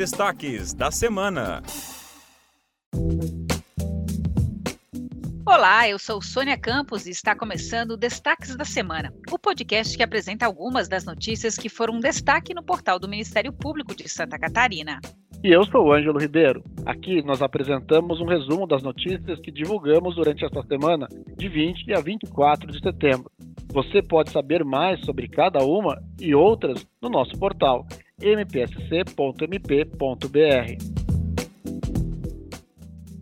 destaques da semana. Olá, eu sou Sônia Campos e está começando o Destaques da Semana, o podcast que apresenta algumas das notícias que foram destaque no portal do Ministério Público de Santa Catarina. E eu sou o Ângelo Ribeiro. Aqui nós apresentamos um resumo das notícias que divulgamos durante esta semana, de 20 a 24 de setembro. Você pode saber mais sobre cada uma e outras no nosso portal mpsc.mp.br.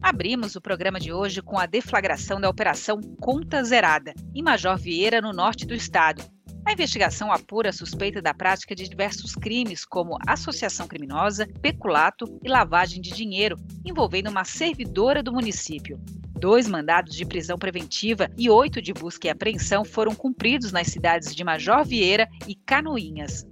Abrimos o programa de hoje com a deflagração da Operação Conta Zerada, em Major Vieira, no norte do estado. A investigação apura a suspeita da prática de diversos crimes, como associação criminosa, peculato e lavagem de dinheiro, envolvendo uma servidora do município. Dois mandados de prisão preventiva e oito de busca e apreensão foram cumpridos nas cidades de Major Vieira e Canoinhas.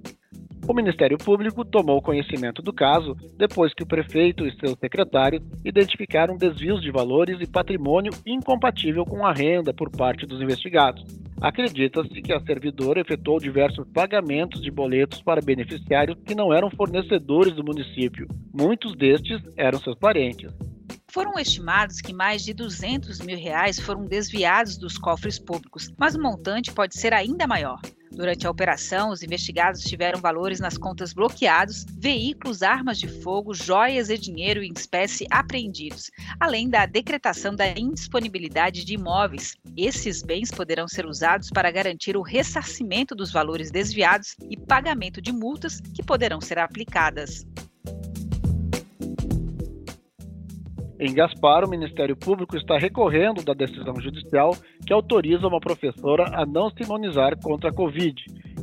O Ministério Público tomou conhecimento do caso depois que o prefeito e seus secretários identificaram desvios de valores e patrimônio incompatível com a renda por parte dos investigados. Acredita-se que a servidora efetuou diversos pagamentos de boletos para beneficiários que não eram fornecedores do município. Muitos destes eram seus parentes. Foram estimados que mais de 200 mil reais foram desviados dos cofres públicos, mas o montante pode ser ainda maior. Durante a operação, os investigados tiveram valores nas contas bloqueados, veículos, armas de fogo, joias e dinheiro em espécie apreendidos, além da decretação da indisponibilidade de imóveis. Esses bens poderão ser usados para garantir o ressarcimento dos valores desviados e pagamento de multas que poderão ser aplicadas. Em Gaspar, o Ministério Público está recorrendo da decisão judicial que autoriza uma professora a não se imunizar contra a Covid,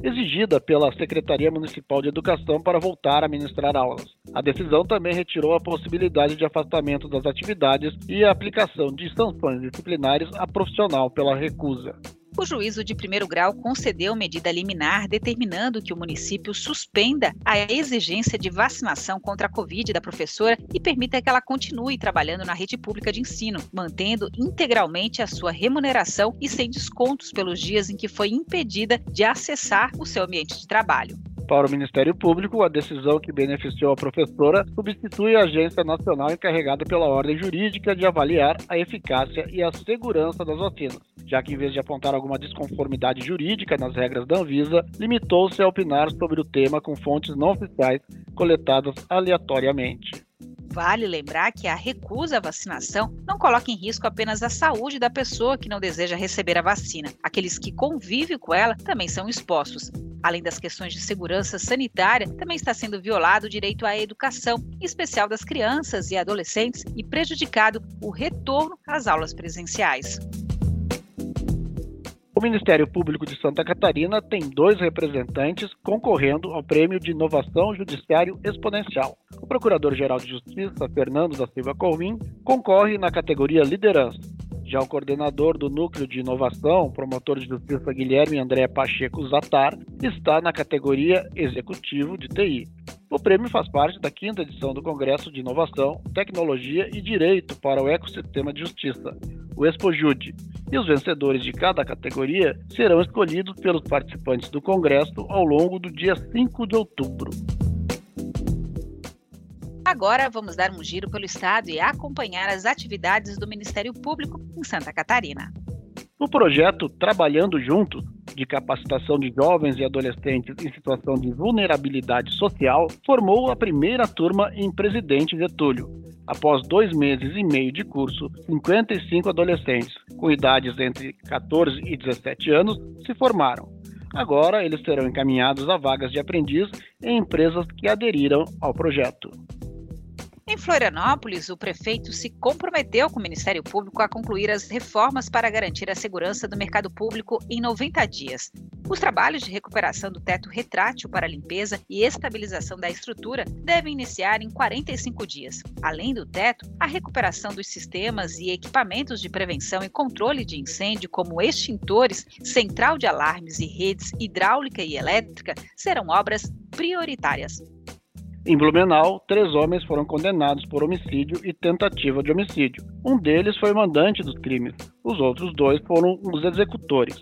exigida pela Secretaria Municipal de Educação para voltar a ministrar aulas. A decisão também retirou a possibilidade de afastamento das atividades e a aplicação de sanções disciplinares a profissional pela recusa. O juízo de primeiro grau concedeu medida liminar determinando que o município suspenda a exigência de vacinação contra a Covid da professora e permita que ela continue trabalhando na rede pública de ensino, mantendo integralmente a sua remuneração e sem descontos pelos dias em que foi impedida de acessar o seu ambiente de trabalho. Para o Ministério Público, a decisão que beneficiou a professora substitui a Agência Nacional encarregada pela ordem jurídica de avaliar a eficácia e a segurança das vacinas, já que, em vez de apontar alguma desconformidade jurídica nas regras da Anvisa, limitou-se a opinar sobre o tema com fontes não oficiais coletadas aleatoriamente. Vale lembrar que a recusa à vacinação não coloca em risco apenas a saúde da pessoa que não deseja receber a vacina. Aqueles que convivem com ela também são expostos. Além das questões de segurança sanitária, também está sendo violado o direito à educação, em especial das crianças e adolescentes, e prejudicado o retorno às aulas presenciais. O Ministério Público de Santa Catarina tem dois representantes concorrendo ao Prêmio de Inovação Judiciário Exponencial. O Procurador-Geral de Justiça, Fernando da Silva Colvin, concorre na categoria Liderança. Já o coordenador do Núcleo de Inovação, promotor de justiça Guilherme André Pacheco Zatar, está na categoria Executivo de TI. O prêmio faz parte da quinta edição do Congresso de Inovação, Tecnologia e Direito para o Ecossistema de Justiça, o ExpoJude, e os vencedores de cada categoria serão escolhidos pelos participantes do Congresso ao longo do dia 5 de outubro. Agora vamos dar um giro pelo estado e acompanhar as atividades do Ministério Público em Santa Catarina. No projeto Trabalhando Juntos, de capacitação de jovens e adolescentes em situação de vulnerabilidade social, formou a primeira turma em Presidente Getúlio. Após dois meses e meio de curso, 55 adolescentes com idades entre 14 e 17 anos se formaram. Agora, eles serão encaminhados a vagas de aprendiz em empresas que aderiram ao projeto. Em Florianópolis, o prefeito se comprometeu com o Ministério Público a concluir as reformas para garantir a segurança do mercado público em 90 dias. Os trabalhos de recuperação do teto retrátil para limpeza e estabilização da estrutura devem iniciar em 45 dias. Além do teto, a recuperação dos sistemas e equipamentos de prevenção e controle de incêndio, como extintores, central de alarmes e redes hidráulica e elétrica, serão obras prioritárias. Em Blumenau, três homens foram condenados por homicídio e tentativa de homicídio. Um deles foi o mandante dos crimes, os outros dois foram os executores.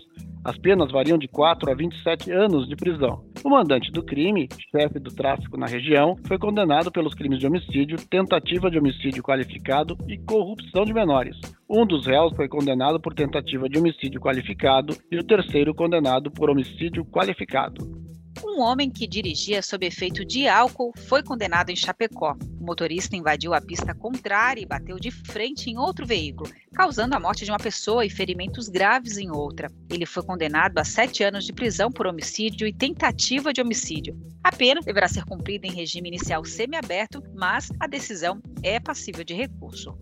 As penas variam de 4 a 27 anos de prisão. O mandante do crime, chefe do tráfico na região, foi condenado pelos crimes de homicídio, tentativa de homicídio qualificado e corrupção de menores. Um dos réus foi condenado por tentativa de homicídio qualificado e o terceiro condenado por homicídio qualificado. Um homem que dirigia sob efeito de álcool foi condenado em Chapecó. O motorista invadiu a pista contrária e bateu de frente em outro veículo, causando a morte de uma pessoa e ferimentos graves em outra. Ele foi condenado a sete anos de prisão por homicídio e tentativa de homicídio. A pena deverá ser cumprida em regime inicial semiaberto, mas a decisão é passível de recurso.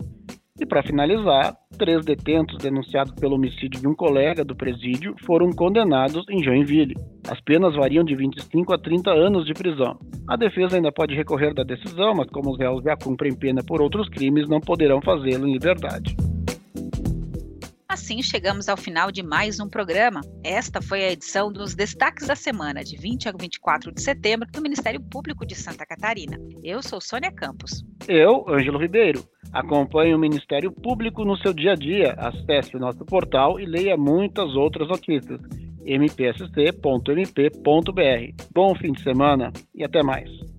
E para finalizar, três detentos denunciados pelo homicídio de um colega do presídio foram condenados em Joinville. As penas variam de 25 a 30 anos de prisão. A defesa ainda pode recorrer da decisão, mas como os réus já cumprem pena por outros crimes, não poderão fazê-lo em liberdade. Assim chegamos ao final de mais um programa. Esta foi a edição dos Destaques da Semana, de 20 a 24 de setembro, do Ministério Público de Santa Catarina. Eu sou Sônia Campos. Eu, Ângelo Ribeiro. Acompanhe o Ministério Público no seu dia a dia. Acesse o nosso portal e leia muitas outras notícias. mpsc.mp.br. Bom fim de semana e até mais.